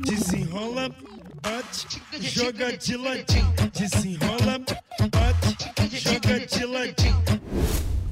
Desenrola, bate, joga de ladinho. Desenrola, bate, joga de ladinho.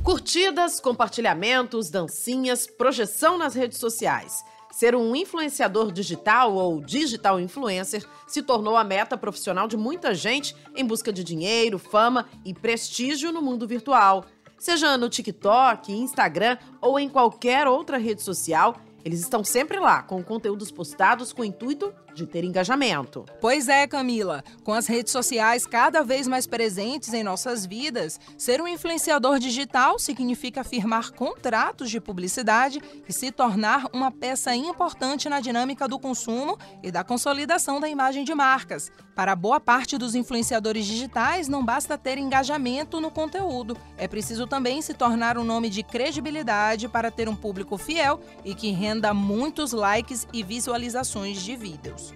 Curtidas, compartilhamentos, dancinhas, projeção nas redes sociais. Ser um influenciador digital ou digital influencer se tornou a meta profissional de muita gente em busca de dinheiro, fama e prestígio no mundo virtual. Seja no TikTok, Instagram ou em qualquer outra rede social, eles estão sempre lá, com conteúdos postados com o intuito de ter engajamento. Pois é, Camila. Com as redes sociais cada vez mais presentes em nossas vidas, ser um influenciador digital significa firmar contratos de publicidade e se tornar uma peça importante na dinâmica do consumo e da consolidação da imagem de marcas. Para boa parte dos influenciadores digitais, não basta ter engajamento no conteúdo. É preciso também se tornar um nome de credibilidade para ter um público fiel e que renda muitos likes e visualizações de vídeos.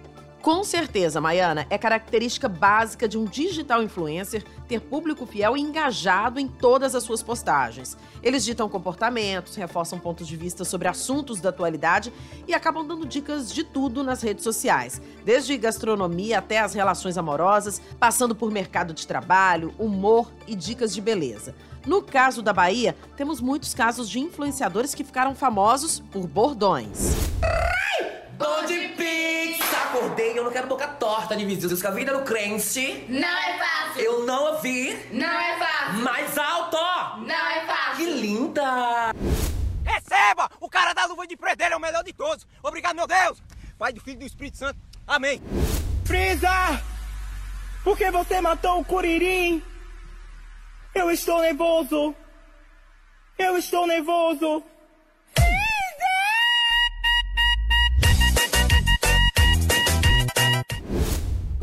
Com certeza, Maiana, é característica básica de um digital influencer ter público fiel e engajado em todas as suas postagens. Eles ditam comportamentos, reforçam pontos de vista sobre assuntos da atualidade e acabam dando dicas de tudo nas redes sociais, desde gastronomia até as relações amorosas, passando por mercado de trabalho, humor e dicas de beleza. No caso da Bahia, temos muitos casos de influenciadores que ficaram famosos por bordões. Pizza! Acordei, eu não quero boca torta de visitas com a vida no crente. Não é fácil. Eu não ouvi. Não é fácil. Mais alto! Não é fácil. Que linda! Receba! O cara da luva de preto é o melhor de todos. Obrigado, meu Deus. Pai do Filho e do Espírito Santo. Amém. Frieza! Por que você matou o Curirim? Eu estou nervoso. Eu estou nervoso.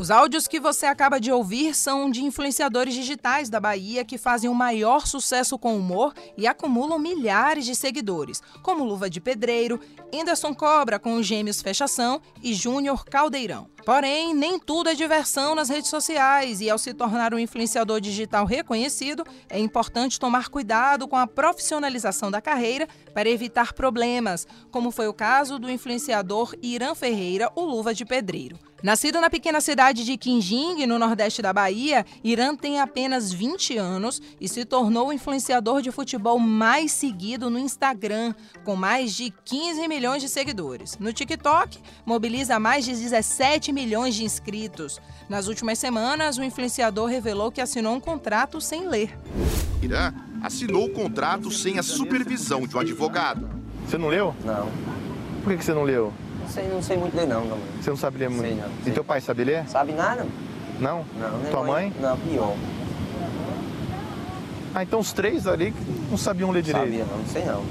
Os áudios que você acaba de ouvir são de influenciadores digitais da Bahia que fazem o maior sucesso com humor e acumulam milhares de seguidores, como Luva de Pedreiro, Anderson Cobra com os gêmeos Fechação e Júnior Caldeirão. Porém, nem tudo é diversão nas redes sociais e, ao se tornar um influenciador digital reconhecido, é importante tomar cuidado com a profissionalização da carreira para evitar problemas, como foi o caso do influenciador Irã Ferreira, o Luva de Pedreiro. Nascido na pequena cidade de Quinjing, no nordeste da Bahia, Irã tem apenas 20 anos e se tornou o influenciador de futebol mais seguido no Instagram, com mais de 15 milhões de seguidores. No TikTok, mobiliza mais de 17 milhões de inscritos. Nas últimas semanas, o influenciador revelou que assinou um contrato sem ler. Irã assinou o contrato sem a supervisão de um advogado. Você não leu? Não. Por que, que você não leu? Não sei, não sei muito ler não, não. Você não sabe ler muito? Sei não. E sei. teu pai sabe ler? Sabe nada? Não? Não. Tua mãe? Não, pior. Ah, então os três ali não sabiam ler direito. Sabia não, não sei não.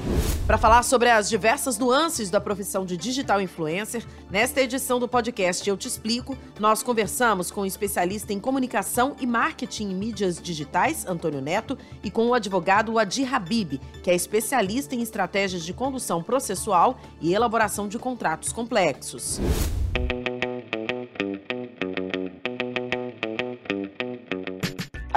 Para falar sobre as diversas nuances da profissão de digital influencer, nesta edição do podcast Eu Te Explico, nós conversamos com o especialista em comunicação e marketing em mídias digitais, Antônio Neto, e com o advogado Adi Habib, que é especialista em estratégias de condução processual e elaboração de contratos complexos.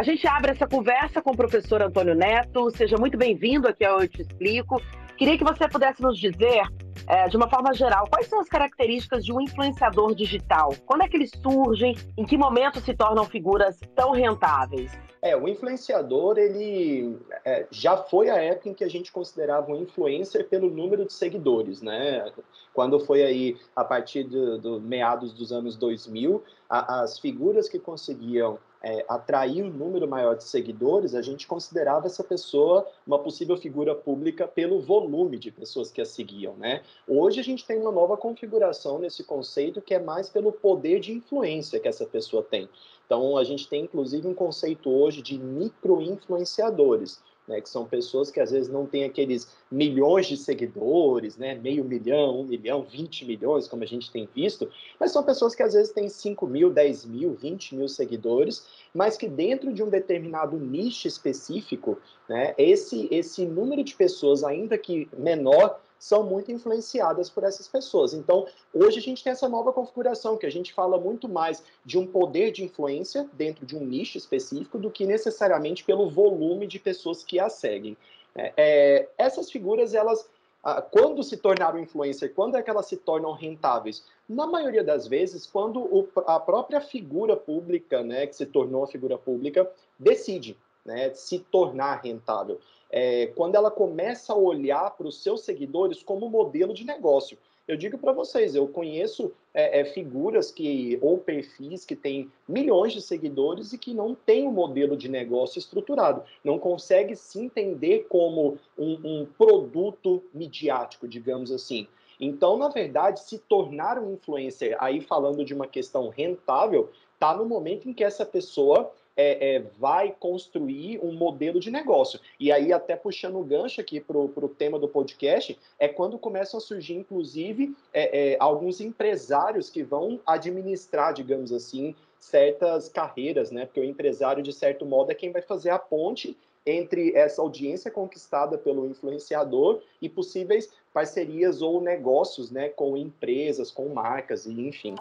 Gente abre essa conversa com o professor Antônio Neto. Seja muito bem-vindo aqui ao Eu Te Explico. Queria que você pudesse nos dizer, é, de uma forma geral, quais são as características de um influenciador digital? Quando é que eles surgem? Em que momento se tornam figuras tão rentáveis? É, o influenciador, ele é, já foi a época em que a gente considerava um influencer pelo número de seguidores, né? Quando foi aí, a partir do, do meados dos anos 2000, a, as figuras que conseguiam é, atrair um número maior de seguidores, a gente considerava essa pessoa uma possível figura pública pelo volume de pessoas que a seguiam, né? Hoje a gente tem uma nova configuração nesse conceito que é mais pelo poder de influência que essa pessoa tem. Então a gente tem inclusive um conceito hoje de micro-influenciadores. Né, que são pessoas que às vezes não têm aqueles milhões de seguidores, né, meio milhão, um milhão, 20 milhões, como a gente tem visto, mas são pessoas que às vezes têm 5 mil, 10 mil, 20 mil seguidores, mas que dentro de um determinado nicho específico, né, esse, esse número de pessoas, ainda que menor, são muito influenciadas por essas pessoas. Então, hoje a gente tem essa nova configuração, que a gente fala muito mais de um poder de influência dentro de um nicho específico do que necessariamente pelo volume de pessoas que a seguem. É, é, essas figuras, elas quando se tornaram influencer, quando é que elas se tornam rentáveis? Na maioria das vezes, quando o, a própria figura pública, né, que se tornou a figura pública, decide né, se tornar rentável. É, quando ela começa a olhar para os seus seguidores como modelo de negócio. Eu digo para vocês, eu conheço é, é, figuras que ou perfis que têm milhões de seguidores e que não têm um modelo de negócio estruturado, não consegue se entender como um, um produto midiático, digamos assim. Então, na verdade, se tornar um influencer, aí falando de uma questão rentável, está no momento em que essa pessoa é, é, vai construir um modelo de negócio. E aí, até puxando o gancho aqui para o tema do podcast, é quando começam a surgir, inclusive, é, é, alguns empresários que vão administrar, digamos assim, certas carreiras, né? Porque o empresário, de certo modo, é quem vai fazer a ponte entre essa audiência conquistada pelo influenciador e possíveis parcerias ou negócios, né, com empresas, com marcas e enfim.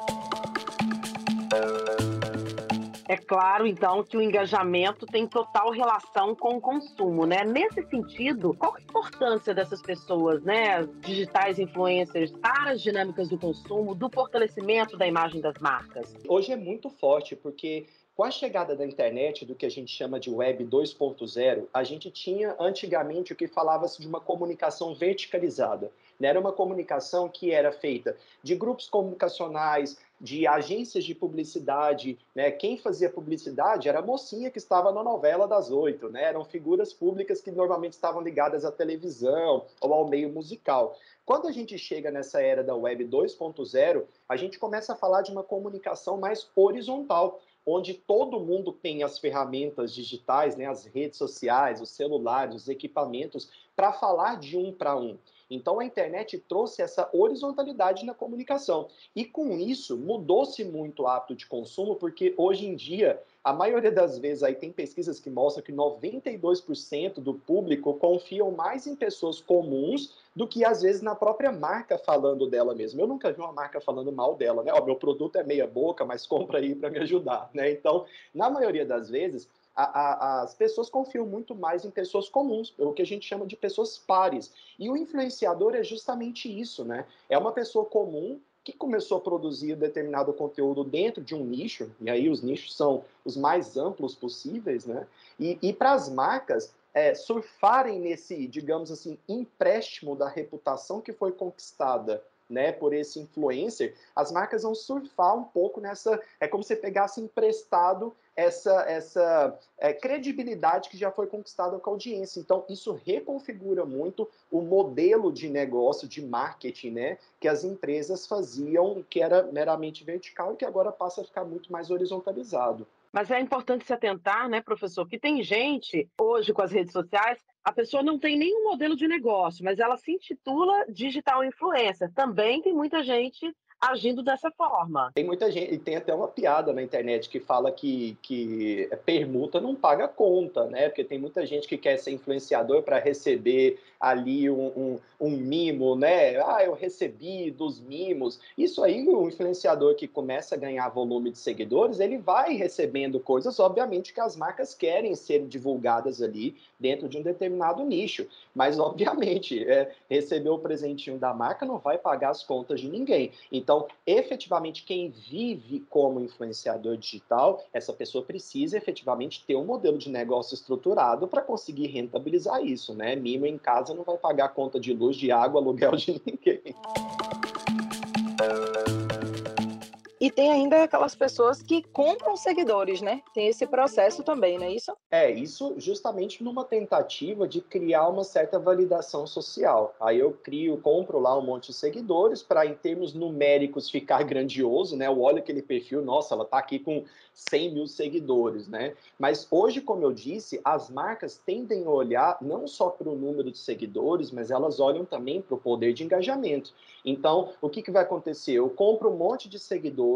É claro, então, que o engajamento tem total relação com o consumo, né? Nesse sentido, qual a importância dessas pessoas, né, digitais influencers, para as dinâmicas do consumo, do fortalecimento da imagem das marcas? Hoje é muito forte, porque com a chegada da internet, do que a gente chama de Web 2.0, a gente tinha antigamente o que falava-se de uma comunicação verticalizada. Né? Era uma comunicação que era feita de grupos comunicacionais, de agências de publicidade, né? Quem fazia publicidade era a mocinha que estava na novela das oito, né? Eram figuras públicas que normalmente estavam ligadas à televisão ou ao meio musical. Quando a gente chega nessa era da Web 2.0, a gente começa a falar de uma comunicação mais horizontal, onde todo mundo tem as ferramentas digitais, né, as redes sociais, os celulares, os equipamentos, para falar de um para um. Então a internet trouxe essa horizontalidade na comunicação. E com isso mudou-se muito o hábito de consumo, porque hoje em dia a maioria das vezes aí tem pesquisas que mostram que 92% do público confiam mais em pessoas comuns do que às vezes na própria marca falando dela mesma. Eu nunca vi uma marca falando mal dela, né? Ó, meu produto é meia boca, mas compra aí para me ajudar, né? Então, na maioria das vezes, a, a, as pessoas confiam muito mais em pessoas comuns, o que a gente chama de pessoas pares. E o influenciador é justamente isso, né? É uma pessoa comum que começou a produzir determinado conteúdo dentro de um nicho, e aí os nichos são os mais amplos possíveis, né? E, e para as marcas é, surfarem nesse, digamos assim, empréstimo da reputação que foi conquistada né, por esse influencer, as marcas vão surfar um pouco nessa. É como se pegasse emprestado essa, essa é, credibilidade que já foi conquistada com a audiência. Então, isso reconfigura muito o modelo de negócio, de marketing, né, que as empresas faziam, que era meramente vertical e que agora passa a ficar muito mais horizontalizado. Mas é importante se atentar, né, professor, que tem gente hoje com as redes sociais, a pessoa não tem nenhum modelo de negócio, mas ela se intitula digital influencer. Também tem muita gente agindo dessa forma. Tem muita gente, e tem até uma piada na internet que fala que, que permuta não paga conta, né? Porque tem muita gente que quer ser influenciador para receber ali um, um, um, mimo, né? Ah, eu recebi dos mimos. Isso aí, o influenciador que começa a ganhar volume de seguidores, ele vai recebendo coisas, obviamente, que as marcas querem ser divulgadas ali dentro de um determinado nicho. Mas, obviamente, é, receber o presentinho da marca não vai pagar as contas de ninguém. Então, efetivamente, quem vive como influenciador digital, essa pessoa precisa efetivamente ter um modelo de negócio estruturado para conseguir rentabilizar isso, né? Mimo em casa não vai pagar conta de luz, de água, aluguel de ninguém. E tem ainda aquelas pessoas que compram seguidores, né? Tem esse processo também, não é isso? É, isso justamente numa tentativa de criar uma certa validação social. Aí eu crio, compro lá um monte de seguidores para, em termos numéricos, ficar grandioso, né? Eu olho aquele perfil, nossa, ela tá aqui com 100 mil seguidores, né? Mas hoje, como eu disse, as marcas tendem a olhar não só para o número de seguidores, mas elas olham também para o poder de engajamento. Então, o que, que vai acontecer? Eu compro um monte de seguidores,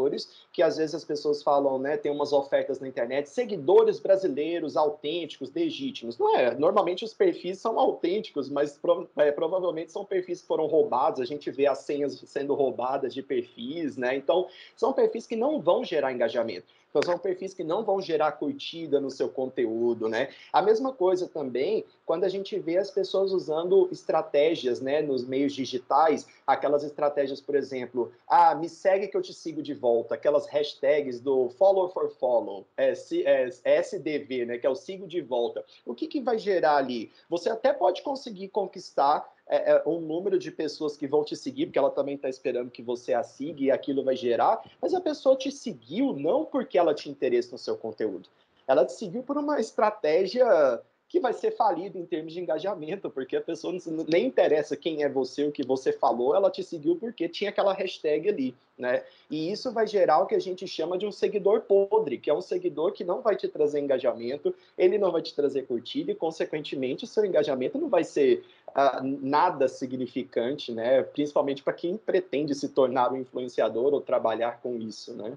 que às vezes as pessoas falam, né? Tem umas ofertas na internet, seguidores brasileiros autênticos, legítimos. Não é, normalmente os perfis são autênticos, mas é, provavelmente são perfis que foram roubados, a gente vê as senhas sendo roubadas de perfis, né? Então, são perfis que não vão gerar engajamento. Então, são perfis que não vão gerar curtida no seu conteúdo, né? A mesma coisa também quando a gente vê as pessoas usando estratégias né, nos meios digitais, aquelas estratégias, por exemplo, ah, me segue que eu te sigo de volta, aquelas hashtags do follow for follow, é, é, SDV, né, que é o sigo de volta. O que, que vai gerar ali? Você até pode conseguir conquistar é, é, um número de pessoas que vão te seguir, porque ela também está esperando que você a siga e aquilo vai gerar, mas a pessoa te seguiu não porque ela tinha interesse no seu conteúdo. Ela te seguiu por uma estratégia que vai ser falida em termos de engajamento, porque a pessoa não, nem interessa quem é você, o que você falou, ela te seguiu porque tinha aquela hashtag ali, né? E isso vai gerar o que a gente chama de um seguidor podre, que é um seguidor que não vai te trazer engajamento, ele não vai te trazer curtida e, consequentemente, o seu engajamento não vai ser uh, nada significante, né? Principalmente para quem pretende se tornar um influenciador ou trabalhar com isso, né?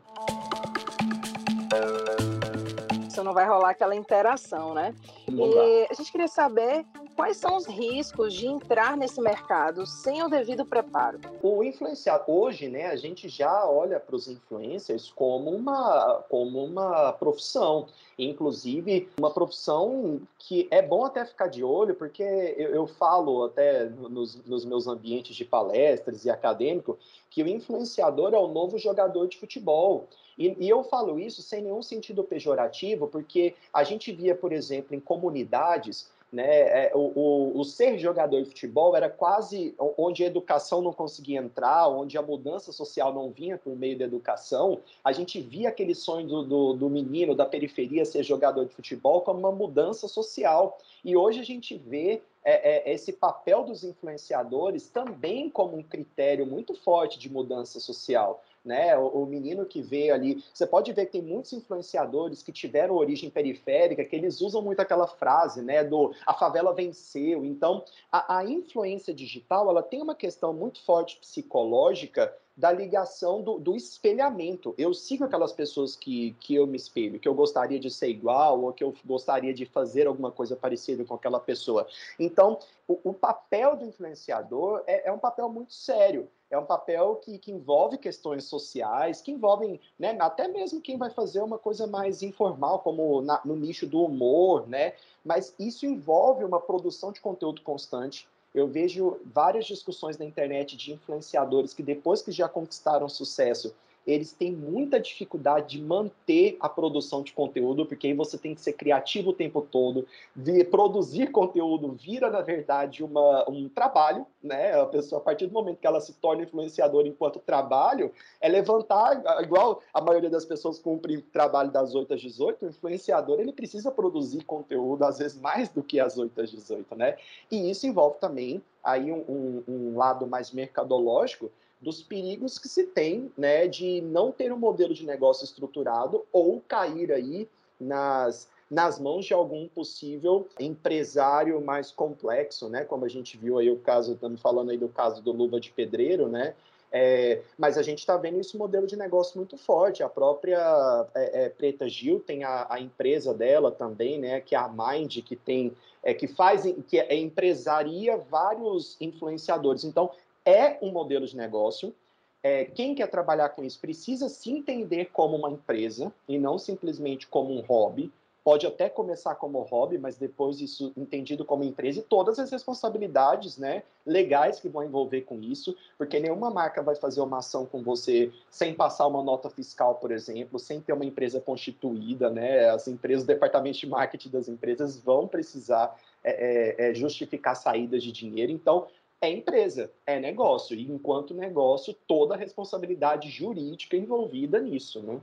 Não vai rolar aquela interação, né? E a gente queria saber quais são os riscos de entrar nesse mercado sem o devido preparo. O influenciador, hoje, né, a gente já olha para os influencers como uma, como uma profissão. Inclusive, uma profissão que é bom até ficar de olho, porque eu, eu falo até nos, nos meus ambientes de palestras e acadêmico que o influenciador é o novo jogador de futebol. E, e, eu falo isso sem nenhum sentido pejorativo, porque a gente via, por exemplo, em comunidades, né, é, o, o, o, ser jogador de futebol era quase onde a educação não conseguia entrar, onde a mudança social não vinha por meio da educação. A gente via aquele sonho do, do, do menino da periferia ser jogador de futebol como uma mudança social. E hoje a gente vê é, é, esse papel dos influenciadores também como um critério muito forte de mudança social né? O, o, menino que veio ali. Você pode ver que tem muitos influenciadores que tiveram origem periférica, que eles usam muito aquela frase, né? Do a favela venceu. Então, a, a influência digital ela tem uma questão muito forte psicológica da ligação do, do, espelhamento. Eu sigo aquelas pessoas que, que eu me espelho, que eu gostaria de ser igual, ou que eu gostaria de fazer alguma coisa parecida com aquela pessoa. Então, o, o papel do influenciador é, é um papel muito sério é um papel que, que envolve questões sociais, que envolvem né, até mesmo quem vai fazer uma coisa mais informal, como na, no nicho do humor, né? Mas isso envolve uma produção de conteúdo constante. Eu vejo várias discussões na internet de influenciadores que depois que já conquistaram sucesso, eles têm muita dificuldade de manter a produção de conteúdo, porque aí você tem que ser criativo o tempo todo, vir, produzir conteúdo vira, na verdade, uma, um trabalho, né? A pessoa, a partir do momento que ela se torna influenciadora enquanto trabalho, é levantar, igual a maioria das pessoas cumpre trabalho das 8 às 18, o influenciador, ele precisa produzir conteúdo, às vezes mais do que as 8 às 18, né? E isso envolve também aí um, um, um lado mais mercadológico, dos perigos que se tem né, de não ter um modelo de negócio estruturado ou cair aí nas, nas mãos de algum possível empresário mais complexo, né? Como a gente viu aí o caso, estamos falando aí do caso do Luva de Pedreiro, né? É, mas a gente está vendo esse modelo de negócio muito forte. A própria é, é, Preta Gil tem a, a, empresa dela também, né? Que é a Mind, que tem, é, que faz, que é, empresaria vários influenciadores. Então é um modelo de negócio. É, quem quer trabalhar com isso precisa se entender como uma empresa e não simplesmente como um hobby. Pode até começar como hobby, mas depois isso entendido como empresa e todas as responsabilidades né, legais que vão envolver com isso, porque nenhuma marca vai fazer uma ação com você sem passar uma nota fiscal, por exemplo, sem ter uma empresa constituída. Né? As empresas, o departamento de marketing das empresas vão precisar é, é, é justificar saídas de dinheiro. Então, é empresa, é negócio. E enquanto negócio, toda a responsabilidade jurídica envolvida nisso, né?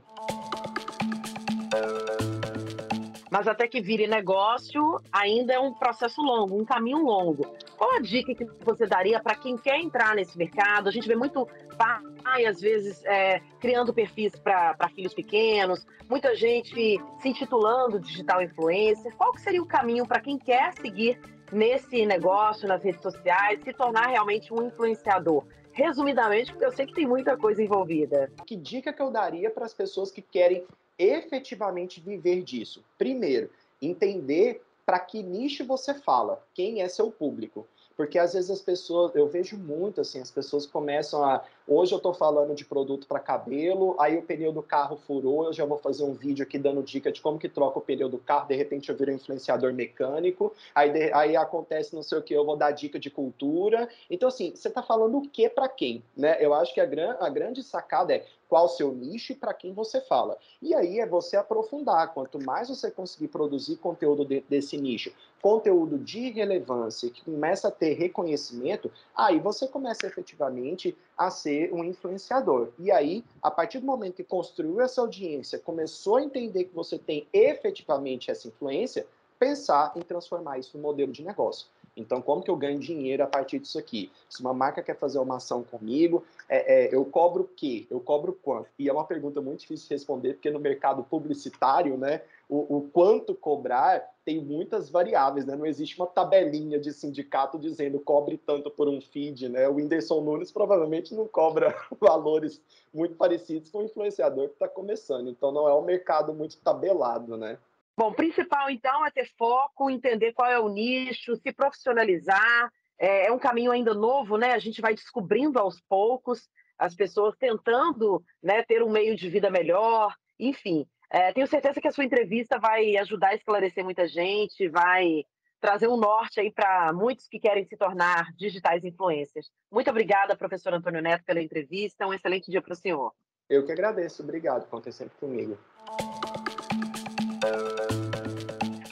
Mas até que vire negócio, ainda é um processo longo, um caminho longo. Qual a dica que você daria para quem quer entrar nesse mercado? A gente vê muito pai, às vezes, é, criando perfis para filhos pequenos, muita gente se intitulando digital influencer. Qual que seria o caminho para quem quer seguir nesse negócio, nas redes sociais, se tornar realmente um influenciador? Resumidamente, porque eu sei que tem muita coisa envolvida. Que dica que eu daria para as pessoas que querem efetivamente viver disso? Primeiro, entender para que nicho você fala, quem é seu público. Porque às vezes as pessoas, eu vejo muito assim, as pessoas começam a Hoje eu estou falando de produto para cabelo, aí o pneu do carro furou, eu já vou fazer um vídeo aqui dando dica de como que troca o pneu do carro, de repente eu viro um influenciador mecânico, aí, de, aí acontece não sei o que, eu vou dar dica de cultura. Então, assim, você está falando o que para quem? Né? Eu acho que a, gran, a grande sacada é qual o seu nicho e para quem você fala. E aí é você aprofundar. Quanto mais você conseguir produzir conteúdo de, desse nicho, conteúdo de relevância, que começa a ter reconhecimento, aí você começa efetivamente a ser um influenciador. E aí, a partir do momento que construiu essa audiência, começou a entender que você tem efetivamente essa influência, pensar em transformar isso no modelo de negócio. Então, como que eu ganho dinheiro a partir disso aqui? Se uma marca quer fazer uma ação comigo, é, é, eu cobro o quê? Eu cobro quanto? E é uma pergunta muito difícil de responder, porque no mercado publicitário, né, o, o quanto cobrar tem muitas variáveis, né? Não existe uma tabelinha de sindicato dizendo cobre tanto por um feed, né? O Whindersson Nunes provavelmente não cobra valores muito parecidos com o influenciador que está começando. Então, não é um mercado muito tabelado, né? Bom, o principal então é ter foco, entender qual é o nicho, se profissionalizar. É, é, um caminho ainda novo, né? A gente vai descobrindo aos poucos, as pessoas tentando né, ter um meio de vida melhor, enfim. É, tenho certeza que a sua entrevista vai ajudar a esclarecer muita gente, vai trazer um norte aí para muitos que querem se tornar digitais influencers. Muito obrigada, professor Antônio Neto, pela entrevista. Um excelente dia para o senhor. Eu que agradeço. Obrigado. Contem sempre comigo.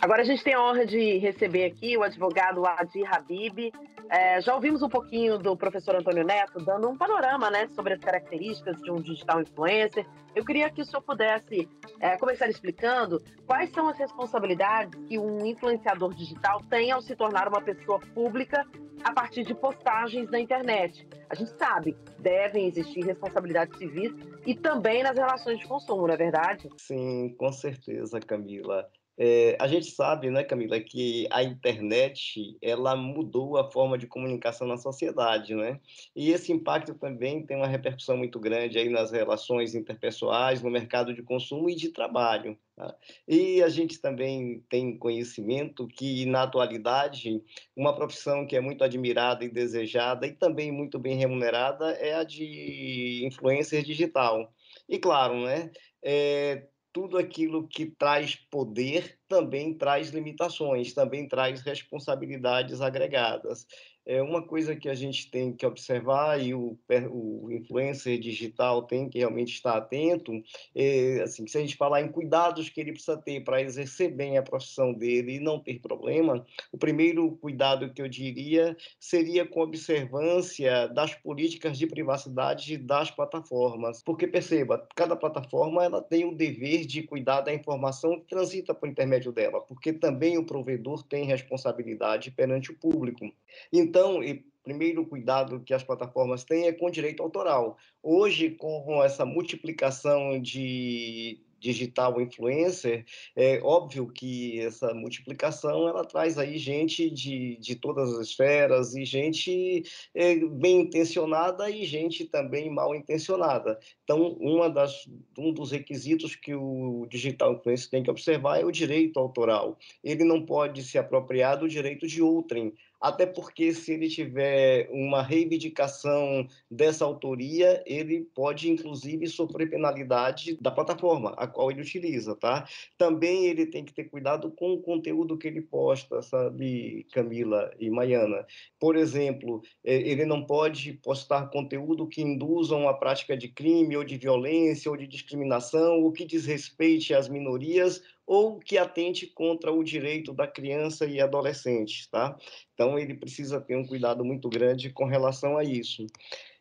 Agora a gente tem a honra de receber aqui o advogado Adi Habib. É, já ouvimos um pouquinho do professor Antônio Neto dando um panorama né, sobre as características de um digital influencer. Eu queria que o senhor pudesse é, começar explicando quais são as responsabilidades que um influenciador digital tem ao se tornar uma pessoa pública a partir de postagens na internet. A gente sabe, devem existir responsabilidades civis e também nas relações de consumo, não é verdade? Sim, com certeza, Camila. É, a gente sabe, né, Camila, que a internet ela mudou a forma de comunicação na sociedade, né? E esse impacto também tem uma repercussão muito grande aí nas relações interpessoais, no mercado de consumo e de trabalho. Tá? E a gente também tem conhecimento que, na atualidade, uma profissão que é muito admirada e desejada e também muito bem remunerada é a de influencer digital. E claro, né? É, tudo aquilo que traz poder também traz limitações, também traz responsabilidades agregadas é uma coisa que a gente tem que observar e o, o influencer digital tem que realmente estar atento, é, assim, se a gente falar em cuidados que ele precisa ter para exercer bem a profissão dele e não ter problema, o primeiro cuidado que eu diria seria com observância das políticas de privacidade das plataformas, porque perceba, cada plataforma ela tem o dever de cuidar da informação que transita por intermédio dela, porque também o provedor tem responsabilidade perante o público. Então então, e primeiro cuidado que as plataformas têm é com direito autoral. Hoje, com essa multiplicação de digital influencer, é óbvio que essa multiplicação ela traz aí gente de, de todas as esferas e gente é, bem intencionada e gente também mal intencionada. Então, uma das, um dos requisitos que o digital influencer tem que observar é o direito autoral. Ele não pode se apropriar do direito de outrem, até porque se ele tiver uma reivindicação dessa autoria, ele pode inclusive sofrer penalidade da plataforma a qual ele utiliza, tá? Também ele tem que ter cuidado com o conteúdo que ele posta, sabe, Camila e Maiana. Por exemplo, é, ele não pode postar conteúdo que induzam a prática de crime ou de violência ou de discriminação, ou que desrespeite as minorias ou que atente contra o direito da criança e adolescente, tá? Então ele precisa ter um cuidado muito grande com relação a isso.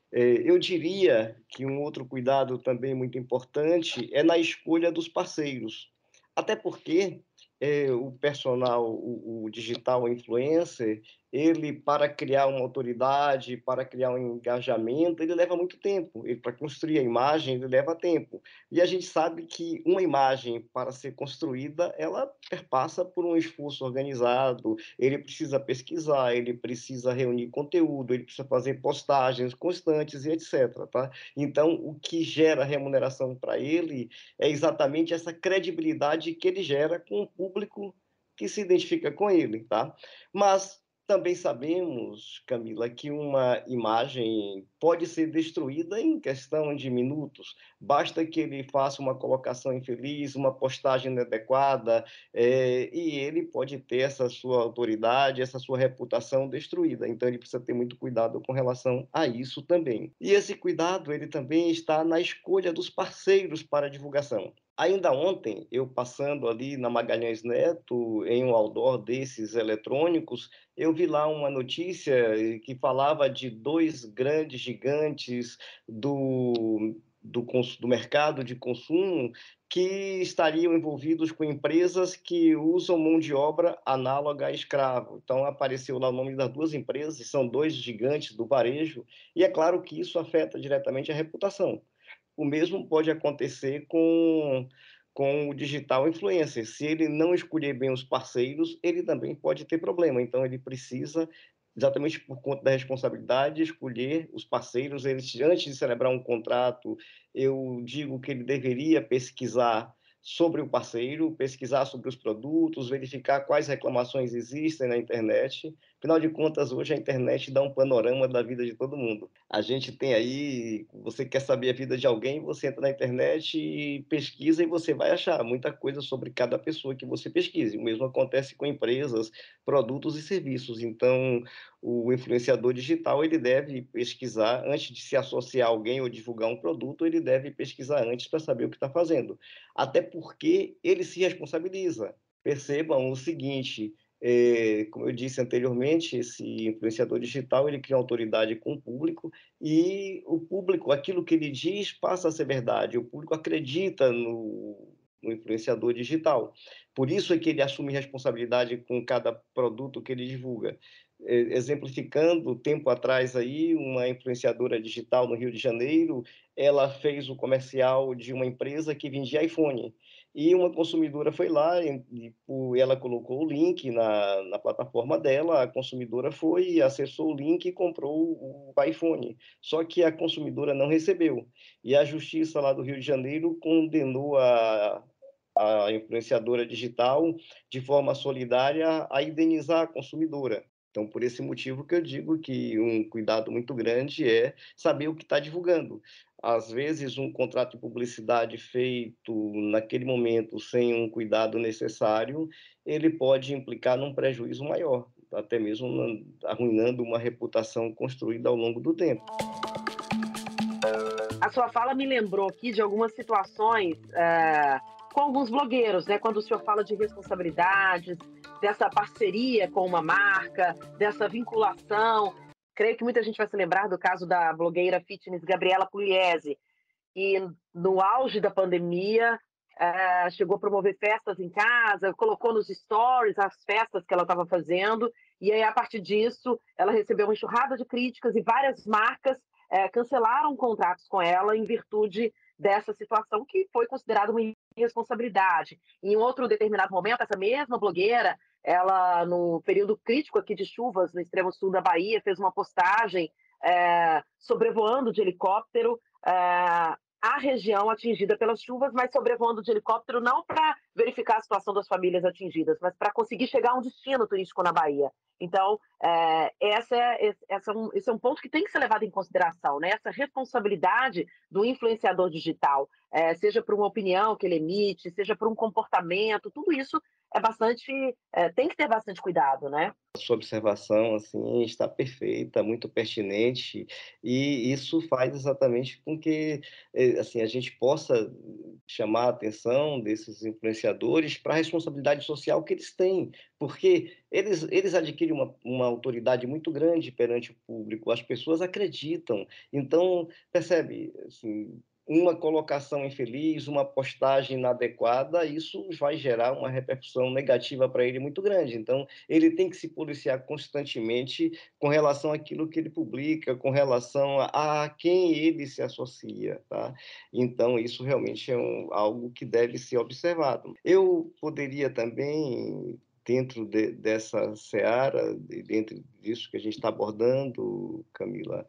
É, eu diria que um outro cuidado também muito importante é na escolha dos parceiros, até porque é, o personal, o, o digital influencer, ele para criar uma autoridade, para criar um engajamento, ele leva muito tempo. Ele para construir a imagem, ele leva tempo. E a gente sabe que uma imagem para ser construída, ela perpassa por um esforço organizado. Ele precisa pesquisar, ele precisa reunir conteúdo, ele precisa fazer postagens constantes e etc. Tá? Então, o que gera remuneração para ele é exatamente essa credibilidade que ele gera com o público que se identifica com ele, tá? Mas também sabemos, Camila, que uma imagem pode ser destruída em questão de minutos. Basta que ele faça uma colocação infeliz, uma postagem inadequada, é, e ele pode ter essa sua autoridade, essa sua reputação destruída. Então, ele precisa ter muito cuidado com relação a isso também. E esse cuidado, ele também está na escolha dos parceiros para divulgação. Ainda ontem, eu passando ali na Magalhães Neto, em um outdoor desses eletrônicos, eu vi lá uma notícia que falava de dois grandes gigantes do, do, do mercado de consumo que estariam envolvidos com empresas que usam mão de obra análoga a escravo. Então, apareceu lá o nome das duas empresas, são dois gigantes do varejo, e é claro que isso afeta diretamente a reputação. O mesmo pode acontecer com, com o digital influencer. Se ele não escolher bem os parceiros, ele também pode ter problema. Então, ele precisa, exatamente por conta da responsabilidade, escolher os parceiros. Ele, antes de celebrar um contrato, eu digo que ele deveria pesquisar sobre o parceiro, pesquisar sobre os produtos, verificar quais reclamações existem na internet. Afinal de contas, hoje a internet dá um panorama da vida de todo mundo. A gente tem aí, você quer saber a vida de alguém, você entra na internet e pesquisa e você vai achar muita coisa sobre cada pessoa que você pesquise. O mesmo acontece com empresas, produtos e serviços. Então, o influenciador digital ele deve pesquisar antes de se associar a alguém ou divulgar um produto, ele deve pesquisar antes para saber o que está fazendo. Até porque ele se responsabiliza. Percebam o seguinte: como eu disse anteriormente, esse influenciador digital ele cria autoridade com o público e o público, aquilo que ele diz, passa a ser verdade. O público acredita no, no influenciador digital. Por isso é que ele assume responsabilidade com cada produto que ele divulga. Exemplificando, tempo atrás aí, uma influenciadora digital no Rio de Janeiro, ela fez o comercial de uma empresa que vendia iPhone. E uma consumidora foi lá e, e ela colocou o link na, na plataforma dela, a consumidora foi, acessou o link e comprou o, iPhone. Só que a consumidora não recebeu. E a justiça lá do Rio de Janeiro condenou a, a influenciadora digital de forma solidária a indenizar a consumidora. Então, por esse motivo que eu digo que um cuidado muito grande é saber o que está divulgando. Às vezes, um contrato de publicidade feito naquele momento sem um cuidado necessário, ele pode implicar num prejuízo maior, até mesmo arruinando uma reputação construída ao longo do tempo. A sua fala me lembrou aqui de algumas situações é, com alguns blogueiros, né? Quando o senhor fala de responsabilidades, dessa parceria com uma marca, dessa vinculação. Creio que muita gente vai se lembrar do caso da blogueira fitness Gabriela Pugliese, que no auge da pandemia é, chegou a promover festas em casa, colocou nos stories as festas que ela estava fazendo, e aí, a partir disso, ela recebeu uma enxurrada de críticas e várias marcas é, cancelaram contratos com ela em virtude dessa situação que foi considerada uma irresponsabilidade. Em outro determinado momento, essa mesma blogueira ela, no período crítico aqui de chuvas no extremo sul da Bahia, fez uma postagem é, sobrevoando de helicóptero é, a região atingida pelas chuvas, mas sobrevoando de helicóptero não para verificar a situação das famílias atingidas, mas para conseguir chegar a um destino turístico na Bahia. Então, é, essa é, essa é um, esse é um ponto que tem que ser levado em consideração, né? essa responsabilidade do influenciador digital, é, seja por uma opinião que ele emite, seja por um comportamento, tudo isso é bastante, é, tem que ter bastante cuidado, né? Sua observação assim está perfeita, muito pertinente e isso faz exatamente com que é, assim a gente possa chamar a atenção desses influenciadores para a responsabilidade social que eles têm, porque eles eles adquirem uma, uma autoridade muito grande perante o público, as pessoas acreditam, então percebe assim uma colocação infeliz, uma postagem inadequada, isso vai gerar uma repercussão negativa para ele muito grande. Então, ele tem que se policiar constantemente com relação àquilo que ele publica, com relação a, a quem ele se associa, tá? Então, isso realmente é um, algo que deve ser observado. Eu poderia também dentro de, dessa seara, dentro disso que a gente está abordando, Camila,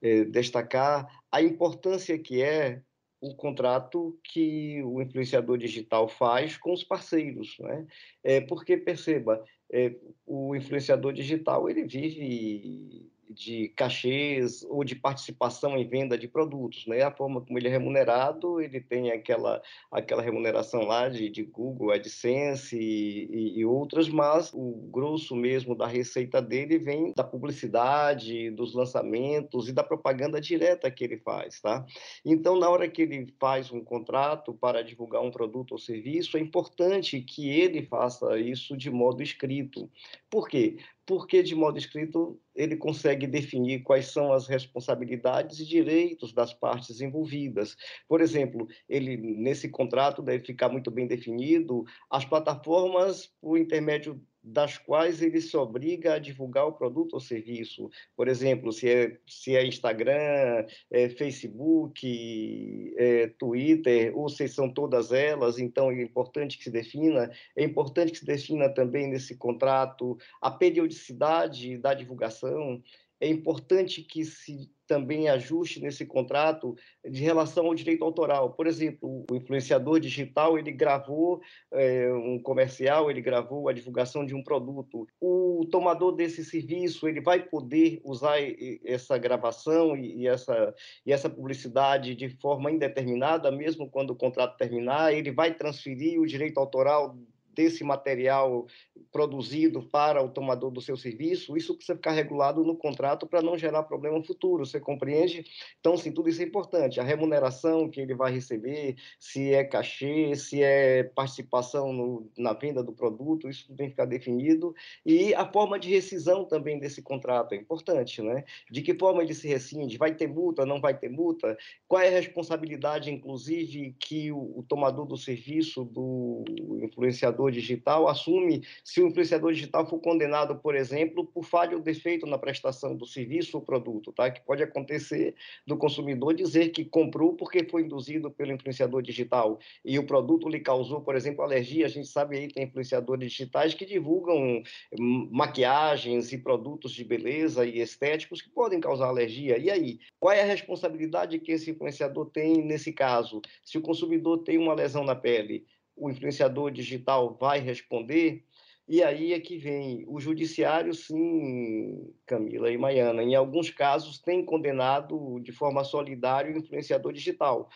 eh, destacar a importância que é o contrato que o influenciador digital faz com os parceiros, né? É, porque perceba, é, o influenciador digital ele vive de cachês ou de participação em venda de produtos, né? A forma como ele é remunerado, ele tem aquela, aquela remuneração lá de, de Google, AdSense e, e, e outras, mas o grosso mesmo da receita dele vem da publicidade, dos lançamentos e da propaganda direta que ele faz, tá? Então, na hora que ele faz um contrato para divulgar um produto ou serviço, é importante que ele faça isso de modo escrito. Por quê? Porque de modo escrito ele consegue definir quais são as responsabilidades e direitos das partes envolvidas. Por exemplo, ele nesse contrato deve ficar muito bem definido as plataformas por intermédio das quais ele se obriga a divulgar o produto ou serviço. Por exemplo, se é, se é Instagram, é Facebook, é Twitter, ou se são todas elas, então é importante que se defina. É importante que se defina também nesse contrato a periodicidade da divulgação. É importante que se também ajuste nesse contrato de relação ao direito autoral. Por exemplo, o influenciador digital ele gravou é, um comercial, ele gravou a divulgação de um produto. O tomador desse serviço ele vai poder usar essa gravação e, essa e essa publicidade de forma indeterminada, mesmo quando o contrato terminar. Ele vai transferir o direito autoral desse material produzido para o tomador do seu serviço, isso precisa ficar regulado no contrato para não gerar problema futuro, você compreende? Então, sim, tudo isso é importante. A remuneração que ele vai receber, se é cachê, se é participação no, na venda do produto, isso tem que ficar definido. E a forma de rescisão também desse contrato é importante, né? De que forma ele se rescinde? Vai ter multa, não vai ter multa? Qual é a responsabilidade, inclusive, que o, o tomador do serviço, do influenciador digital assume se o influenciador digital for condenado, por exemplo, por falha ou defeito na prestação do serviço ou produto, tá? Que pode acontecer do consumidor dizer que comprou porque foi induzido pelo influenciador digital e o produto lhe causou, por exemplo, alergia. A gente sabe aí tem influenciadores digitais que divulgam hum, maquiagens e produtos de beleza e estéticos que podem causar alergia. E aí, qual é a responsabilidade que esse influenciador tem nesse caso? Se o consumidor tem uma lesão na pele, o influenciador digital vai responder? E aí é que vem o judiciário, sim, Camila e Maiana, em alguns casos tem condenado de forma solidária o influenciador digital.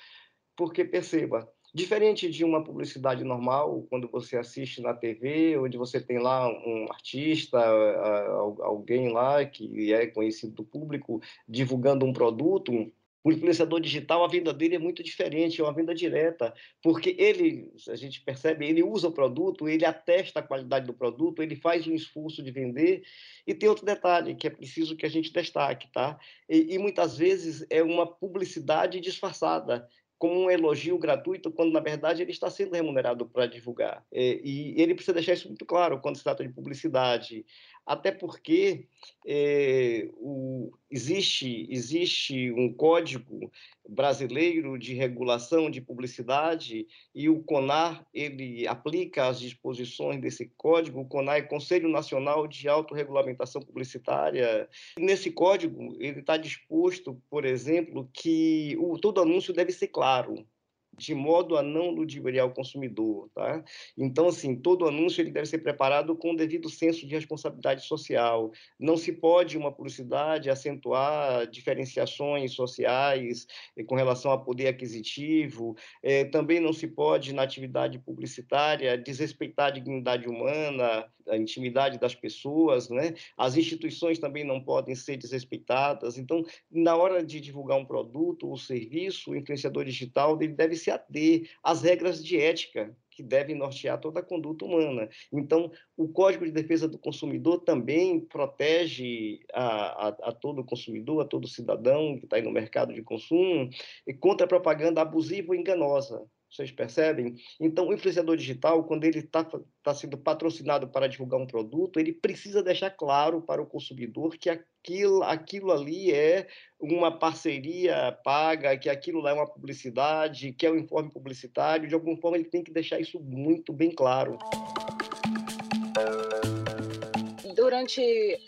Porque perceba, diferente de uma publicidade normal, quando você assiste na TV, onde você tem lá um artista, alguém lá que é conhecido do público divulgando um produto, o influenciador digital, a venda dele é muito diferente, é uma venda direta, porque ele, a gente percebe, ele usa o produto, ele atesta a qualidade do produto, ele faz um esforço de vender. E tem outro detalhe que é preciso que a gente destaque, tá? E, e muitas vezes é uma publicidade disfarçada como um elogio gratuito, quando na verdade ele está sendo remunerado para divulgar. E, ele precisa deixar isso muito claro quando se trata de publicidade até porque é, o, existe, existe um código brasileiro de regulação de publicidade e o CONAR ele aplica as disposições desse código. O CONAR é Conselho Nacional de Autorregulamentação Publicitária. Nesse código ele está disposto, por exemplo, que o, todo anúncio deve ser claro de modo a não ludibriar o consumidor, tá? Então, assim, todo anúncio ele deve ser preparado com o devido senso de responsabilidade social. Não se pode uma publicidade acentuar diferenciações sociais eh, com relação a poder aquisitivo. Eh, também não se pode, na atividade publicitária, desrespeitar a dignidade humana, a intimidade das pessoas, né? As instituições também não podem ser desrespeitadas. Então, na hora de divulgar um produto ou serviço, o influenciador digital ele deve se ater às regras de ética que devem nortear toda a conduta humana. Então, o Código de Defesa do Consumidor também protege a, a, a todo consumidor, a todo cidadão que está aí no mercado de consumo, contra a propaganda abusiva ou enganosa. Vocês percebem? Então, o influenciador digital, quando ele está tá sendo patrocinado para divulgar um produto, ele precisa deixar claro para o consumidor que aquilo, aquilo ali é uma parceria paga, que aquilo lá é uma publicidade, que é um informe publicitário. De alguma forma, ele tem que deixar isso muito bem claro durante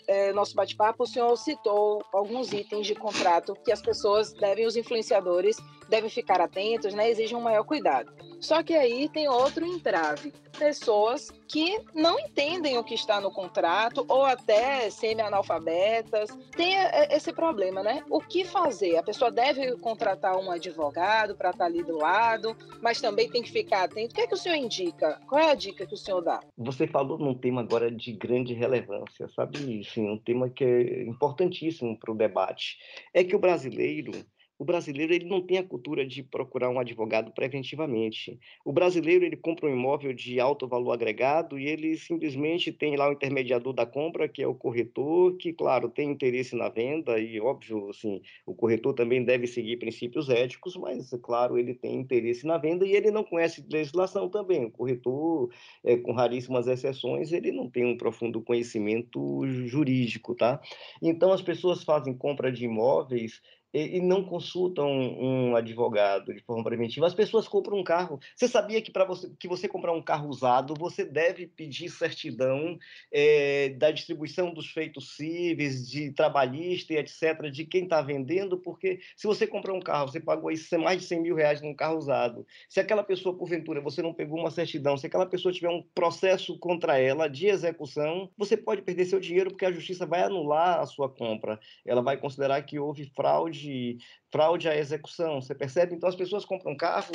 é, nosso bate-papo, o senhor citou alguns itens de contrato que as pessoas devem, os influenciadores, devem ficar atentos, né? Exigem um maior cuidado. Só que aí tem outro entrave. Pessoas que não entendem o que está no contrato ou até semi-analfabetas. Tem esse problema, né? O que fazer? A pessoa deve contratar um advogado para estar ali do lado, mas também tem que ficar atento. O que é que o senhor indica? Qual é a dica que o senhor dá? Você falou num tema agora de grande relevância, sabe? Sim, um tema que é importantíssimo para o debate. É que o brasileiro o brasileiro ele não tem a cultura de procurar um advogado preventivamente. O brasileiro ele compra um imóvel de alto valor agregado e ele simplesmente tem lá o intermediador da compra, que é o corretor, que claro tem interesse na venda e óbvio assim o corretor também deve seguir princípios éticos, mas claro ele tem interesse na venda e ele não conhece legislação também. O corretor, é, com raríssimas exceções, ele não tem um profundo conhecimento jurídico, tá? Então as pessoas fazem compra de imóveis e, não consultam um, um, advogado de forma preventiva. As pessoas compram um carro. Você sabia que para você que você comprar um carro usado, você deve pedir certidão é, da distribuição dos feitos cíveis, de trabalhista e etc., de quem está vendendo, porque se você comprar um carro, você pagou aí mais de 100 mil reais num carro usado. Se aquela pessoa, porventura, você não pegou uma certidão, se aquela pessoa tiver um processo contra ela de execução, você pode perder seu dinheiro porque a justiça vai anular a sua compra. Ela vai considerar que houve fraude de fraude à execução, você percebe? Então as pessoas compram carro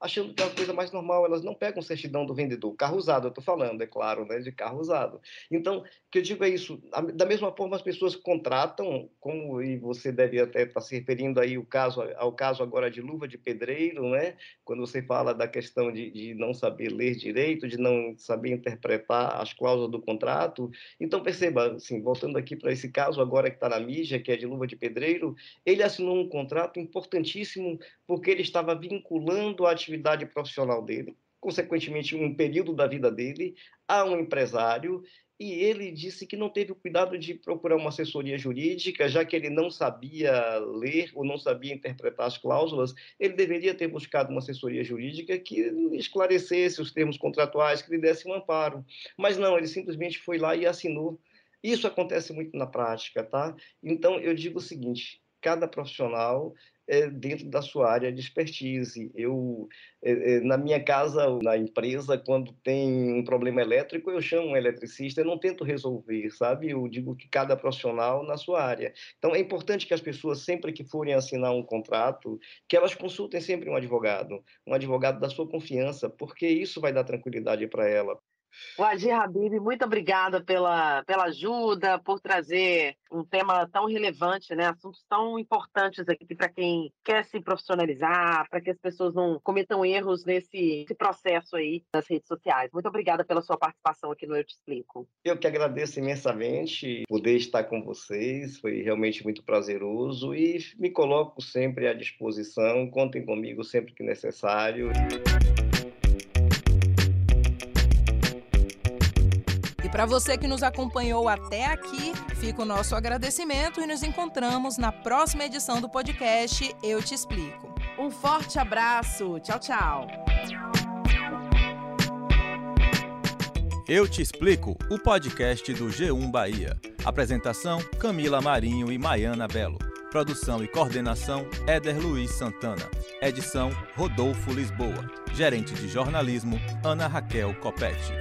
achando que é a coisa mais normal, elas não pegam certidão do vendedor, carro usado, eu estou falando, é claro, né, de carro usado. Então, o que eu digo é isso, da mesma forma as pessoas contratam, como e você deve até estar tá se referindo aí o caso, ao caso agora de luva de pedreiro, né, quando você fala da questão de, de não saber ler direito, de não saber interpretar as cláusulas do contrato, então perceba, assim, voltando aqui para esse caso agora que está na mídia, que é de luva de pedreiro, ele assinou um contrato importantíssimo porque ele estava vinculando a atividade profissional dele, consequentemente um período da vida dele, a um empresário e ele disse que não teve o cuidado de procurar uma assessoria jurídica, já que ele não sabia ler ou não sabia interpretar as cláusulas, ele deveria ter buscado uma assessoria jurídica que esclarecesse os termos contratuais, que lhe desse um amparo. Mas não, ele simplesmente foi lá e assinou. Isso acontece muito na prática, tá? Então, eu digo o seguinte: cada profissional é, dentro da sua área de expertise. Eu, é, na minha casa, na empresa, quando tem um problema elétrico, eu chamo um eletricista, eu não tento resolver, sabe? Eu digo que cada profissional na sua área. Então, é importante que as pessoas, sempre que forem assinar um contrato, que elas consultem sempre um advogado, um advogado da sua confiança, porque isso vai dar tranquilidade para ela. O Adi Habib, muito obrigada pela, pela ajuda, por trazer um tema tão relevante, né? assuntos tão importantes aqui para quem quer se profissionalizar, para que as pessoas não cometam erros nesse, processo aí nas redes sociais. Muito obrigada pela sua participação aqui no Eu Te Explico. Eu que agradeço imensamente poder estar com vocês, foi realmente muito prazeroso e me coloco sempre à disposição, contem comigo sempre que necessário. Para você que nos acompanhou até aqui, fica o nosso agradecimento e nos encontramos na próxima edição do podcast Eu Te Explico. Um forte abraço. Tchau, tchau. Eu Te Explico, o podcast do G1 Bahia. Apresentação: Camila Marinho e Maiana Belo. Produção e coordenação: Éder Luiz Santana. Edição: Rodolfo Lisboa. Gerente de jornalismo: Ana Raquel Copete.